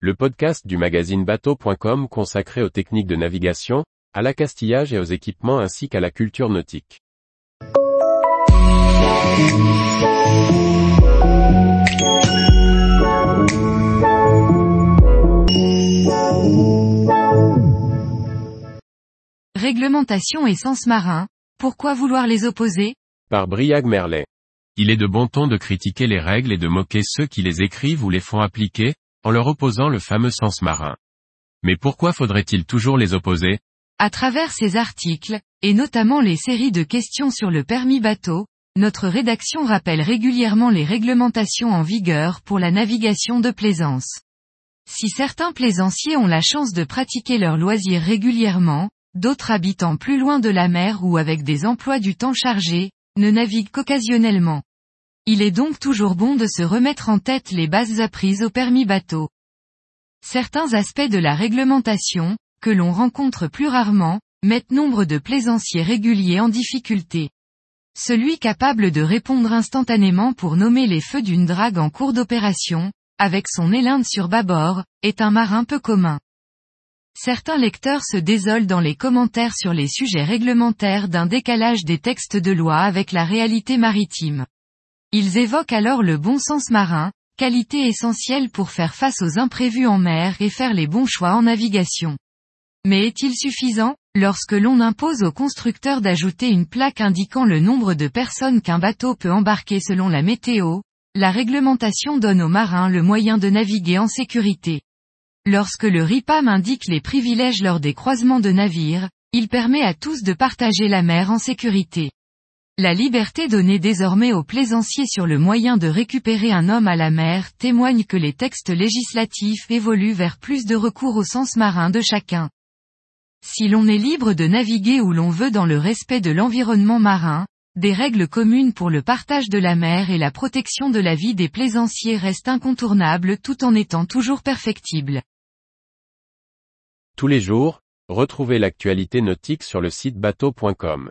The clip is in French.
le podcast du magazine bateau.com consacré aux techniques de navigation, à l'accastillage et aux équipements ainsi qu'à la culture nautique. Réglementation et sens marin, pourquoi vouloir les opposer? Par Briag Merlet. Il est de bon ton de critiquer les règles et de moquer ceux qui les écrivent ou les font appliquer, en leur opposant le fameux sens marin. Mais pourquoi faudrait-il toujours les opposer? À travers ces articles, et notamment les séries de questions sur le permis bateau, notre rédaction rappelle régulièrement les réglementations en vigueur pour la navigation de plaisance. Si certains plaisanciers ont la chance de pratiquer leur loisir régulièrement, d'autres habitant plus loin de la mer ou avec des emplois du temps chargés, ne naviguent qu'occasionnellement. Il est donc toujours bon de se remettre en tête les bases apprises au permis bateau. Certains aspects de la réglementation, que l'on rencontre plus rarement, mettent nombre de plaisanciers réguliers en difficulté. Celui capable de répondre instantanément pour nommer les feux d'une drague en cours d'opération, avec son élinde sur bâbord, est un marin peu commun. Certains lecteurs se désolent dans les commentaires sur les sujets réglementaires d'un décalage des textes de loi avec la réalité maritime. Ils évoquent alors le bon sens marin, qualité essentielle pour faire face aux imprévus en mer et faire les bons choix en navigation. Mais est-il suffisant, lorsque l'on impose au constructeur d'ajouter une plaque indiquant le nombre de personnes qu'un bateau peut embarquer selon la météo, la réglementation donne aux marins le moyen de naviguer en sécurité. Lorsque le RIPAM indique les privilèges lors des croisements de navires, il permet à tous de partager la mer en sécurité. La liberté donnée désormais aux plaisanciers sur le moyen de récupérer un homme à la mer témoigne que les textes législatifs évoluent vers plus de recours au sens marin de chacun. Si l'on est libre de naviguer où l'on veut dans le respect de l'environnement marin, des règles communes pour le partage de la mer et la protection de la vie des plaisanciers restent incontournables tout en étant toujours perfectibles. Tous les jours, retrouvez l'actualité nautique sur le site bateau.com.